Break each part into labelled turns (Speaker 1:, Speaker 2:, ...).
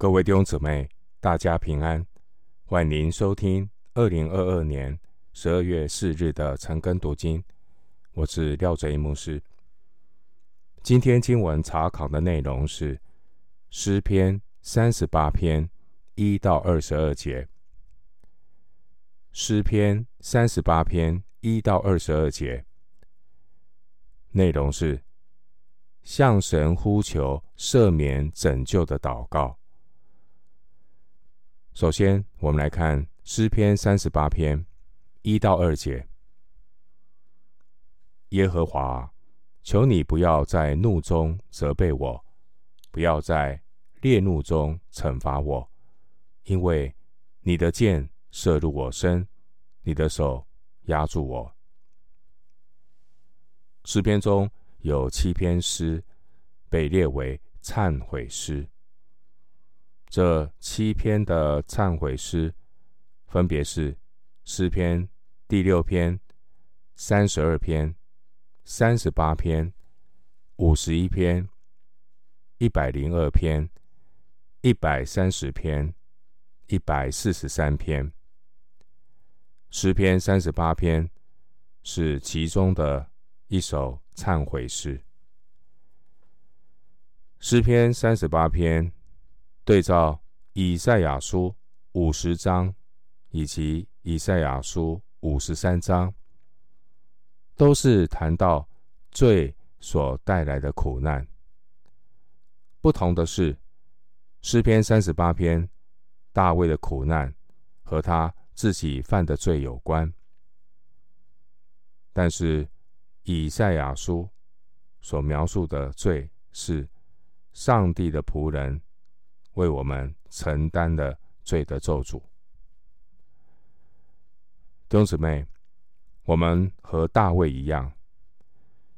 Speaker 1: 各位弟兄姊妹，大家平安，欢迎收听二零二二年十二月四日的晨更读经。我是廖哲一牧师。今天经文查考的内容是诗篇三十八篇一到二十二节。诗篇三十八篇一到二十二节，内容是向神呼求赦免拯救的祷告。首先，我们来看诗篇三十八篇一到二节：耶和华，求你不要在怒中责备我，不要在烈怒中惩罚我，因为你的箭射入我身，你的手压住我。诗篇中有七篇诗被列为忏悔诗。这七篇的忏悔诗，分别是诗篇第六篇、三十二篇、三十八篇、五十一篇、一百零二篇、一百三十篇、一百四十三篇。诗篇三十八篇是其中的一首忏悔诗。诗篇三十八篇。对照以赛亚书五十章以及以赛亚书五十三章，都是谈到罪所带来的苦难。不同的是，诗篇三十八篇大卫的苦难和他自己犯的罪有关，但是以赛亚书所描述的罪是上帝的仆人。为我们承担了罪的咒诅，弟兄姊妹，我们和大卫一样，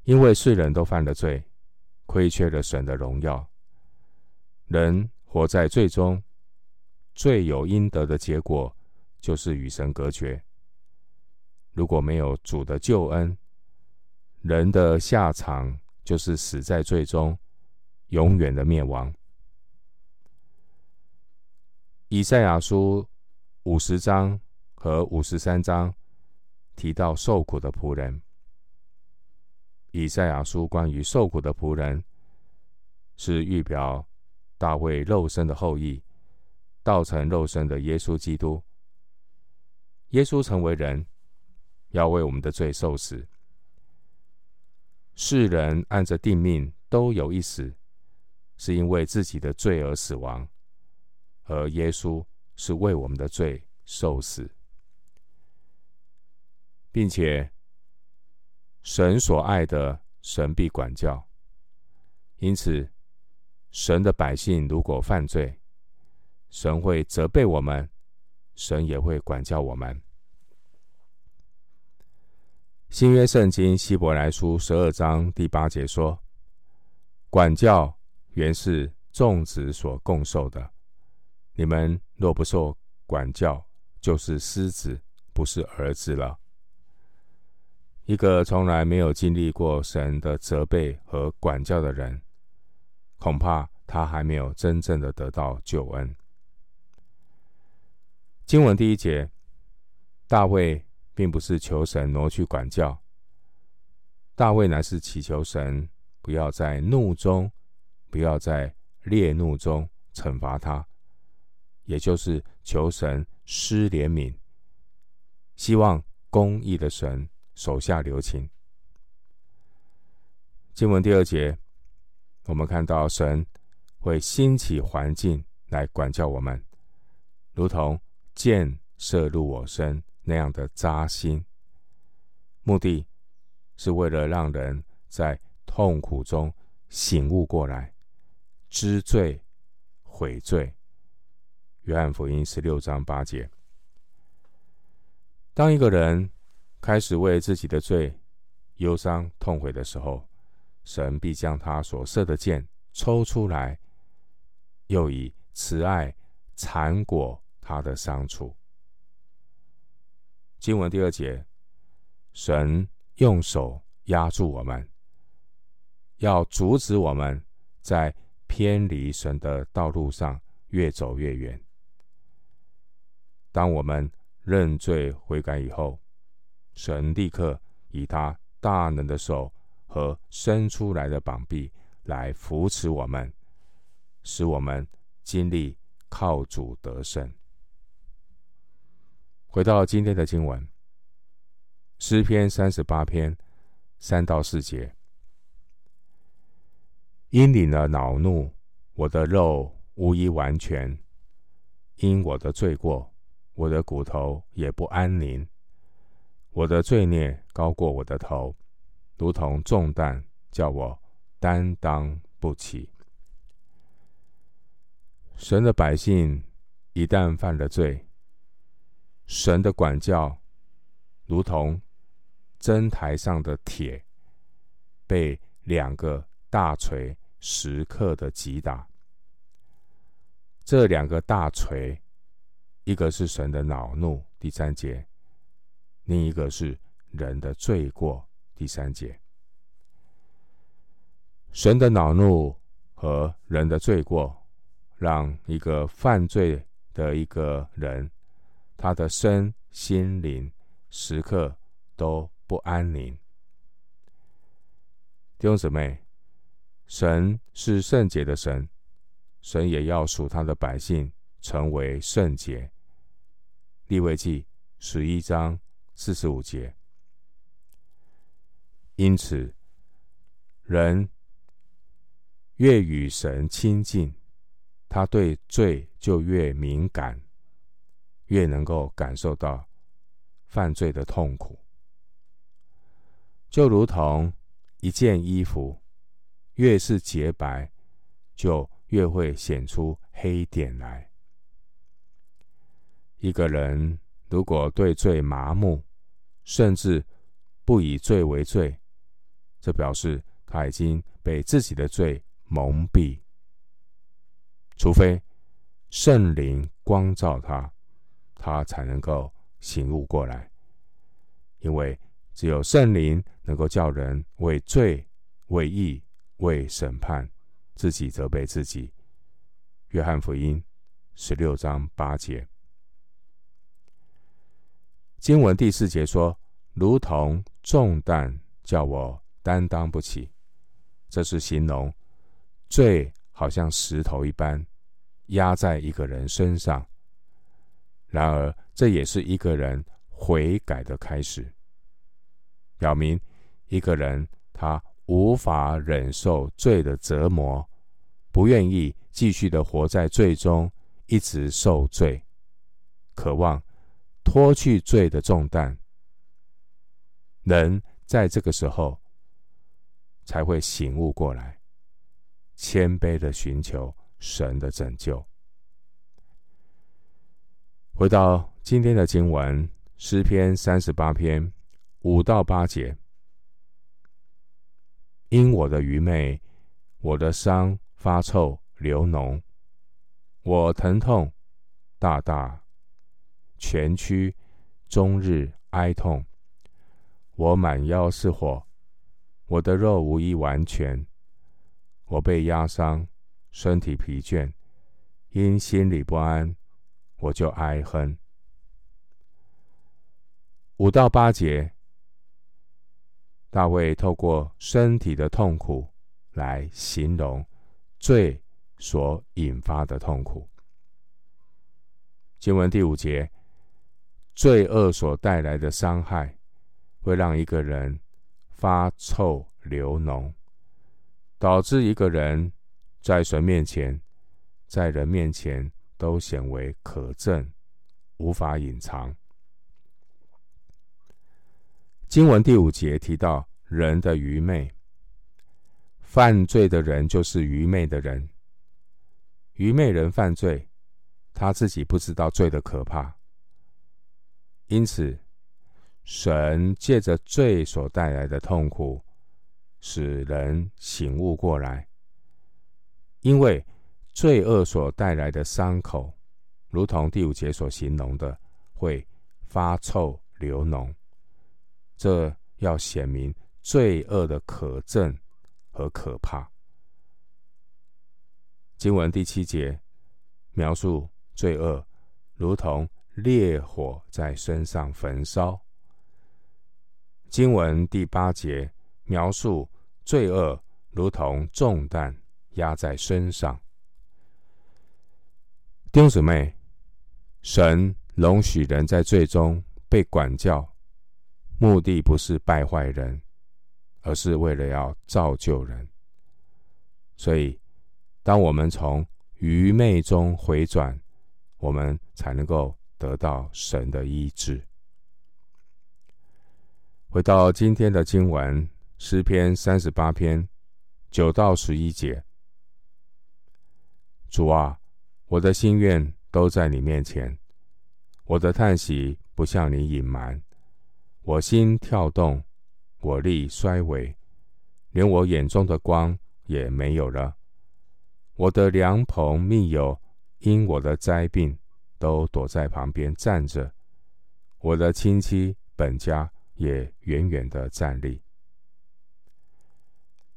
Speaker 1: 因为世人都犯了罪，亏缺了神的荣耀。人活在罪中，罪有应得的结果就是与神隔绝。如果没有主的救恩，人的下场就是死在罪中，永远的灭亡。以赛亚书五十章和五十三章提到受苦的仆人。以赛亚书关于受苦的仆人，是预表大卫肉身的后裔，道成肉身的耶稣基督。耶稣成为人，要为我们的罪受死。世人按着定命都有一死，是因为自己的罪而死亡。而耶稣是为我们的罪受死，并且神所爱的，神必管教。因此，神的百姓如果犯罪，神会责备我们，神也会管教我们。新约圣经希伯来书十二章第八节说：“管教原是众子所共受的。”你们若不受管教，就是狮子，不是儿子了。一个从来没有经历过神的责备和管教的人，恐怕他还没有真正的得到救恩。经文第一节，大卫并不是求神挪去管教，大卫乃是祈求神不要在怒中，不要在烈怒中惩罚他。也就是求神施怜悯，希望公义的神手下留情。经文第二节，我们看到神会兴起环境来管教我们，如同箭射入我身那样的扎心，目的是为了让人在痛苦中醒悟过来，知罪悔罪。约翰福音十六章八节：当一个人开始为自己的罪忧伤痛悔的时候，神必将他所射的箭抽出来，又以慈爱缠裹他的伤处。经文第二节：神用手压住我们，要阻止我们在偏离神的道路上。越走越远。当我们认罪悔改以后，神立刻以他大能的手和伸出来的膀臂来扶持我们，使我们经历靠主得胜。回到今天的经文，诗篇三十八篇三到四节。因你的恼怒，我的肉无一完全；因我的罪过，我的骨头也不安宁。我的罪孽高过我的头，如同重担，叫我担当不起。神的百姓一旦犯了罪，神的管教如同砧台上的铁，被两个大锤时刻的击打。这两个大锤，一个是神的恼怒，第三节；另一个是人的罪过，第三节。神的恼怒和人的罪过，让一个犯罪的一个人。他的身心灵时刻都不安宁。弟兄姊妹，神是圣洁的神，神也要属他的百姓成为圣洁。利未记十一章四十五节。因此，人越与神亲近，他对罪就越敏感。越能够感受到犯罪的痛苦，就如同一件衣服，越是洁白，就越会显出黑点来。一个人如果对罪麻木，甚至不以罪为罪，这表示他已经被自己的罪蒙蔽，除非圣灵光照他。他才能够醒悟过来，因为只有圣灵能够叫人为罪、为义、为审判自己责备自己。约翰福音十六章八节，经文第四节说：“如同重担，叫我担当不起。”这是形容罪好像石头一般压在一个人身上。然而，这也是一个人悔改的开始，表明一个人他无法忍受罪的折磨，不愿意继续的活在罪中，一直受罪，渴望脱去罪的重担。人在这个时候才会醒悟过来，谦卑的寻求神的拯救。回到今天的经文，诗篇三十八篇五到八节。因我的愚昧，我的伤发臭流脓，我疼痛大大，蜷曲终日哀痛。我满腰是火，我的肉无一完全。我被压伤，身体疲倦，因心里不安。我就哀哼。五到八节，大卫透过身体的痛苦来形容罪所引发的痛苦。经文第五节，罪恶所带来的伤害，会让一个人发臭流脓，导致一个人在神面前，在人面前。都显为可憎，无法隐藏。经文第五节提到人的愚昧，犯罪的人就是愚昧的人。愚昧人犯罪，他自己不知道罪的可怕，因此神借着罪所带来的痛苦，使人醒悟过来，因为。罪恶所带来的伤口，如同第五节所形容的，会发臭流脓。这要显明罪恶的可憎和可怕。经文第七节，描述罪恶，如同烈火在身上焚烧。经文第八节描述罪恶，如同重担压在身上。弟兄姊妹，神容许人在最终被管教，目的不是败坏人，而是为了要造就人。所以，当我们从愚昧中回转，我们才能够得到神的医治。回到今天的经文，诗篇三十八篇九到十一节。主啊，我的心愿都在你面前，我的叹息不向你隐瞒。我心跳动，我力衰微，连我眼中的光也没有了。我的良朋密友因我的灾病，都躲在旁边站着。我的亲戚本家。也远远的站立。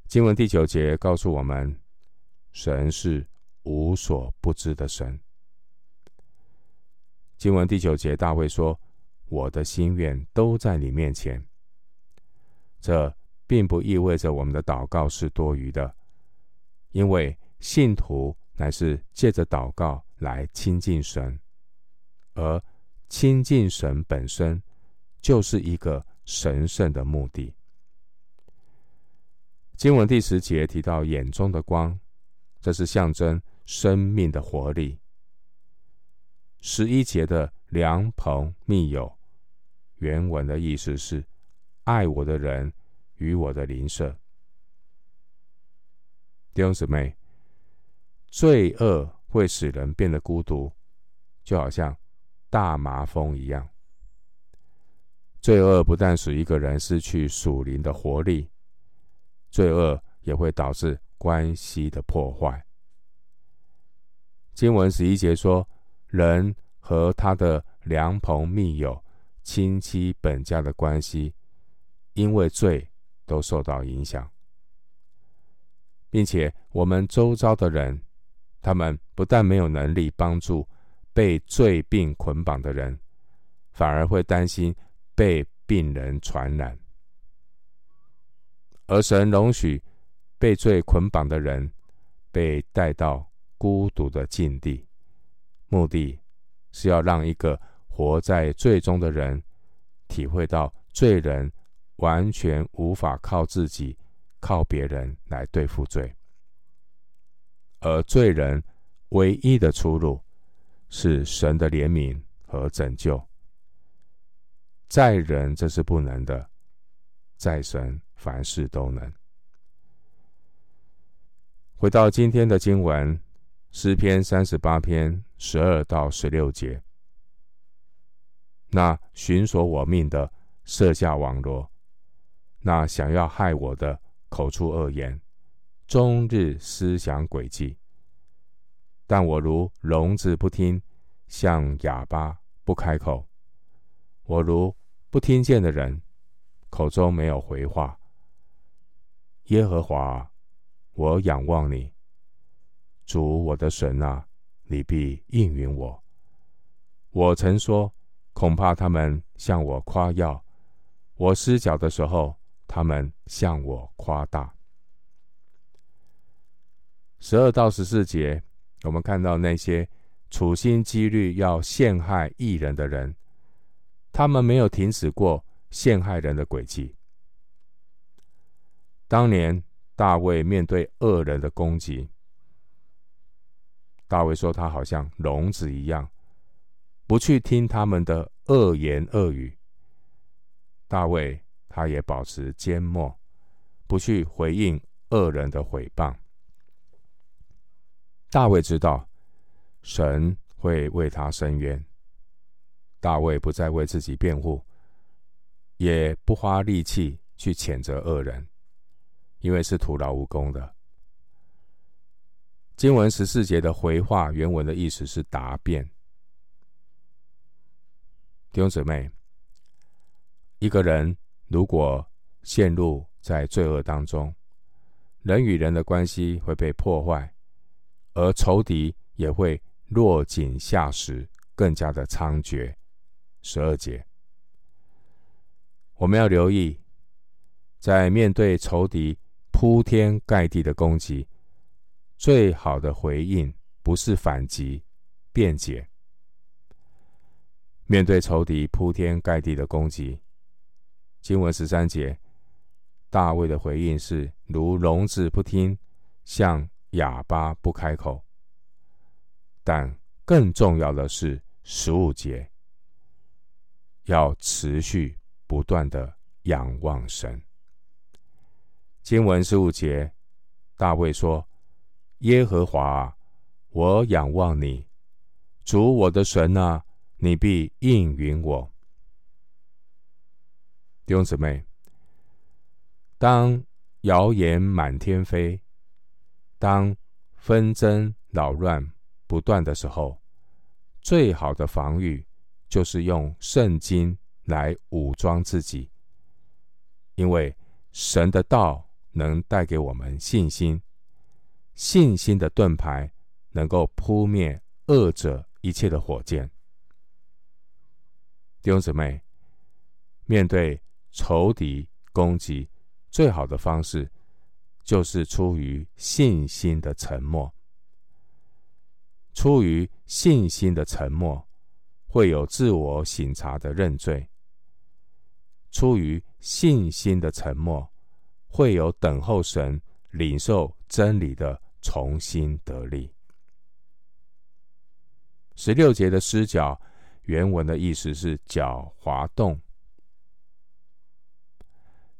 Speaker 1: 经文第九节告诉我们，神是无所不知的神。经文第九节，大卫说：“我的心愿都在你面前。”这并不意味着我们的祷告是多余的，因为信徒乃是借着祷告来亲近神，而亲近神本身就是一个。神圣的目的。经文第十节提到眼中的光，这是象征生命的活力。十一节的良朋密友，原文的意思是爱我的人与我的邻舍。弟兄姊妹，罪恶会使人变得孤独，就好像大麻风一样。罪恶不但使一个人失去属灵的活力，罪恶也会导致关系的破坏。经文十一节说，人和他的良朋密友、亲戚本家的关系，因为罪都受到影响，并且我们周遭的人，他们不但没有能力帮助被罪病捆绑的人，反而会担心。被病人传染，而神容许被罪捆绑的人被带到孤独的境地，目的是要让一个活在罪中的人体会到罪人完全无法靠自己、靠别人来对付罪，而罪人唯一的出路是神的怜悯和拯救。在人这是不能的，在神凡事都能。回到今天的经文，诗篇三十八篇十二到十六节。那寻索我命的设下网罗，那想要害我的口出恶言，终日思想诡计。但我如聋子不听，像哑巴不开口，我如。不听见的人，口中没有回话。耶和华，我仰望你，主我的神啊，你必应允我。我曾说，恐怕他们向我夸耀；我失脚的时候，他们向我夸大。十二到十四节，我们看到那些处心积虑要陷害义人的人。他们没有停止过陷害人的诡计。当年大卫面对恶人的攻击，大卫说他好像聋子一样，不去听他们的恶言恶语。大卫他也保持缄默，不去回应恶人的毁谤。大卫知道神会为他伸冤。大卫不再为自己辩护，也不花力气去谴责恶人，因为是徒劳无功的。经文十四节的回话原文的意思是答辩。弟兄姊妹，一个人如果陷入在罪恶当中，人与人的关系会被破坏，而仇敌也会落井下石更加的猖獗。十二节，我们要留意，在面对仇敌铺天盖地的攻击，最好的回应不是反击、辩解。面对仇敌铺天盖地的攻击，经文十三节，大卫的回应是如聋子不听，像哑巴不开口。但更重要的是十五节，要持续不断的仰望神。经文十五节，大卫说：“耶和华，我仰望你，主我的神啊，你必应允我。”弟兄姊妹，当谣言满天飞，当纷争扰乱不断的时候，最好的防御就是用圣经来武装自己，因为神的道能带给我们信心，信心的盾牌能够扑灭恶者一切的火箭。弟兄姊妹，面对仇敌攻击，最好的方式就是出于信心的沉默。出于信心的沉默，会有自我省察的认罪；出于信心的沉默，会有等候神、领受真理的重新得力。十六节的失脚，原文的意思是脚滑动。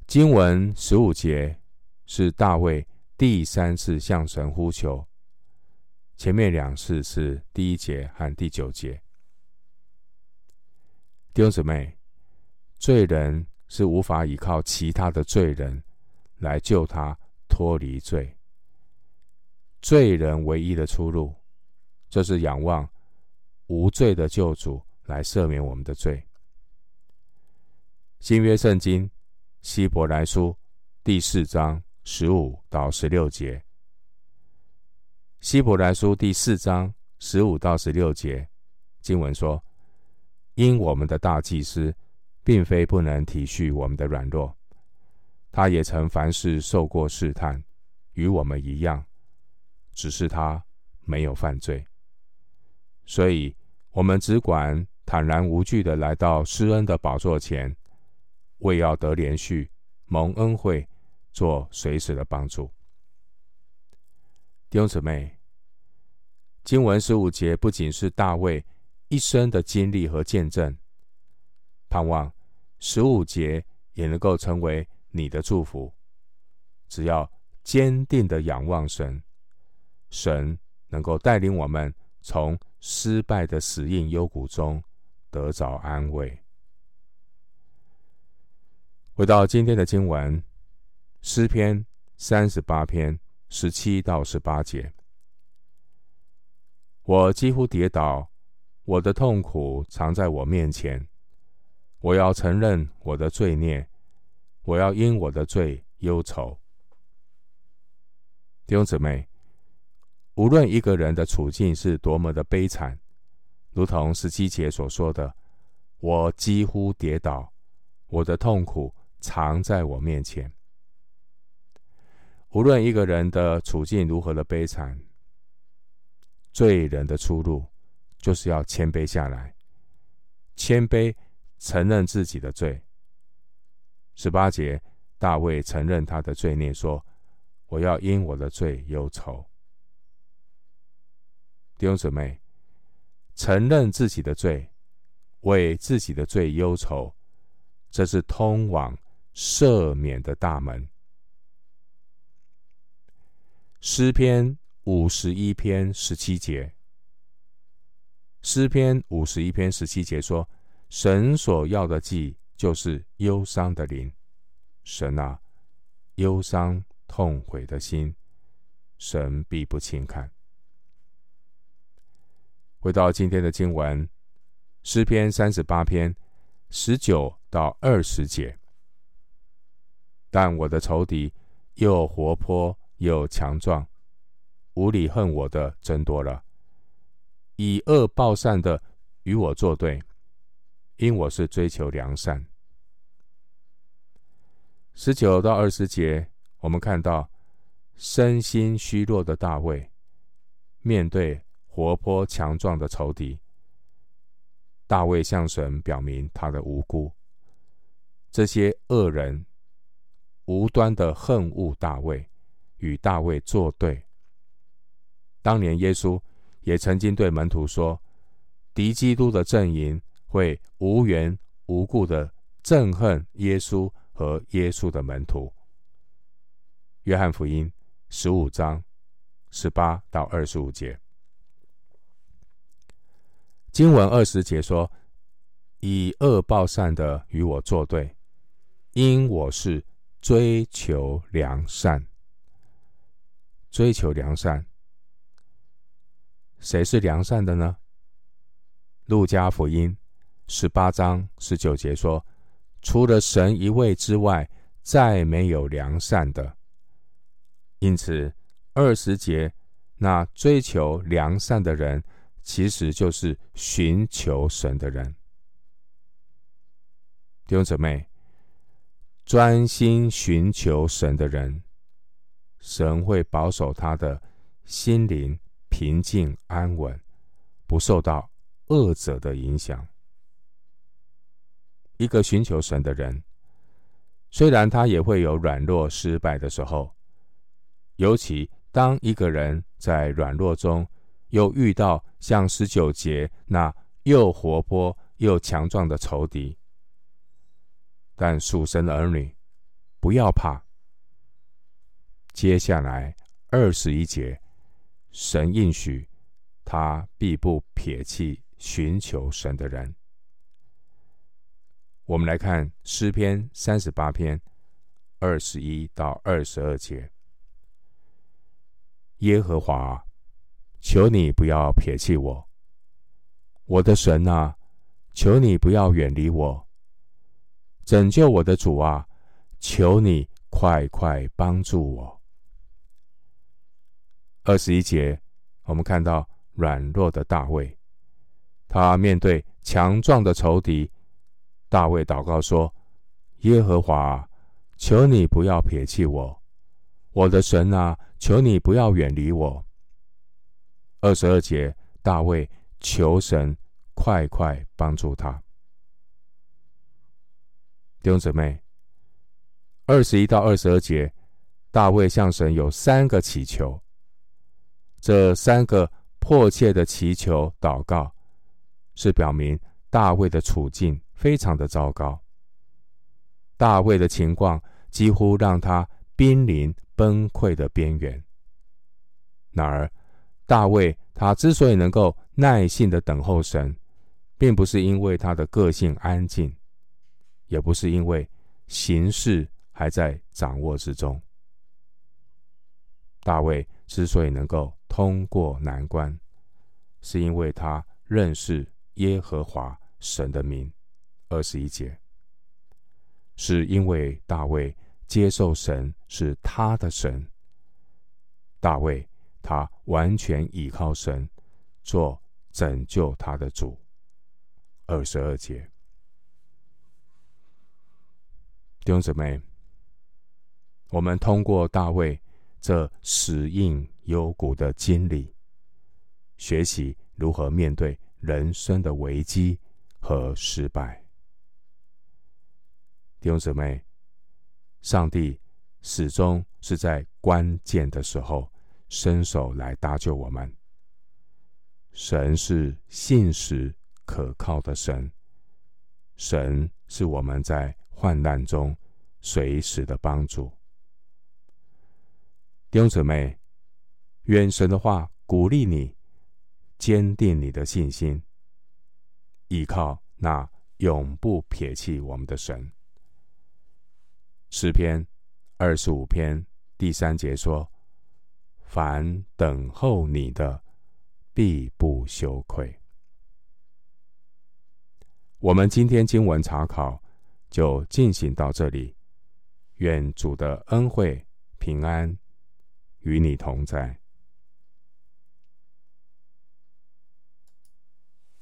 Speaker 1: 经文十五节是大卫第三次向神呼求，前面两次是第一节和第九节。弟兄姊妹，罪人是无法依靠其他的罪人来救他脱离罪，罪人唯一的出路就是仰望无罪的救主来赦免我们的罪。新约圣经。希伯来书第四章十五到十六节。希伯来书第四章十五到十六节经文说：“因我们的大祭司，并非不能体恤我们的软弱，他也曾凡事受过试探，与我们一样，只是他没有犯罪。所以，我们只管坦然无惧的来到施恩的宝座前。”为要得怜恤，蒙恩惠，做随时的帮助。弟兄姊妹，经文十五节不仅是大卫一生的经历和见证，盼望十五节也能够成为你的祝福。只要坚定的仰望神，神能够带领我们从失败的死荫幽谷中得着安慰。回到今天的经文，诗篇三十八篇十七到十八节。我几乎跌倒，我的痛苦藏在我面前。我要承认我的罪孽，我要因我的罪忧愁。弟兄姊妹，无论一个人的处境是多么的悲惨，如同十七节所说的，我几乎跌倒，我的痛苦。藏在我面前。无论一个人的处境如何的悲惨，罪人的出路就是要谦卑下来，谦卑承认自己的罪。十八节，大卫承认他的罪孽，说：“我要因我的罪忧愁。”弟兄姊妹，承认自己的罪，为自己的罪忧愁，这是通往。赦免的大门。诗篇五十一篇十七节，诗篇五十一篇十七节说：“神所要的祭，就是忧伤的灵。神啊，忧伤痛悔的心，神必不轻看。”回到今天的经文，诗篇三十八篇十九到二十节。但我的仇敌又活泼又强壮，无理恨我的增多了。以恶报善的与我作对，因我是追求良善。十九到二十节，我们看到身心虚弱的大卫，面对活泼强壮的仇敌，大卫向神表明他的无辜。这些恶人无端的恨恶大卫，与大卫作对。当年耶稣也曾经对门徒说：“敌基督的阵营会无缘无故的憎恨耶稣。”和耶稣的门徒，约翰福音十五章十八到二十五节，经文二十节说：“以恶报善的与我作对，因我是追求良善。追求良善，谁是良善的呢？路加福音十八章十九节说。”除了神一位之外，再没有良善的。因此，二十节那追求良善的人，其实就是寻求神的人。弟兄姊妹，专心寻求神的人，神会保守他的心灵平静安稳，不受到恶者的影响。一个寻求神的人，虽然他也会有软弱失败的时候，尤其当一个人在软弱中又遇到像十九节那又活泼又强壮的仇敌，但属神的儿女不要怕。接下来二十一节，神应许他必不撇弃寻求神的人。我们来看诗篇三十八篇二十一到二十二节：耶和华，求你不要撇弃我；我的神啊，求你不要远离我；拯救我的主啊，求你快快帮助我。二十一节，我们看到软弱的大卫，他面对强壮的仇敌。大卫祷告说：“耶和华，求你不要撇弃我，我的神啊，求你不要远离我。”二十二节，大卫求神快快帮助他。弟兄姊妹，二十一到二十二节，大卫向神有三个祈求。这三个迫切的祈求祷告，是表明大卫的处境。非常的糟糕，大卫的情况几乎让他濒临崩溃的边缘。然而，大卫他之所以能够耐心的等候神，并不是因为他的个性安静，也不是因为形势还在掌握之中。大卫之所以能够通过难关，是因为他认识耶和华神的名。二十一节，是因为大卫接受神是他的神。大卫他完全倚靠神，做拯救他的主。二十二节，弟兄姊妹，我们通过大卫这死荫幽谷的经历，学习如何面对人生的危机和失败。弟兄姊妹，上帝始终是在关键的时候伸手来搭救我们。神是信实可靠的神，神是我们在患难中随时的帮助。弟兄姊妹，愿神的话鼓励你，坚定你的信心，依靠那永不撇弃我们的神。诗篇二十五篇第三节说：“凡等候你的，必不羞愧。”我们今天经文查考就进行到这里。愿主的恩惠平安与你同在。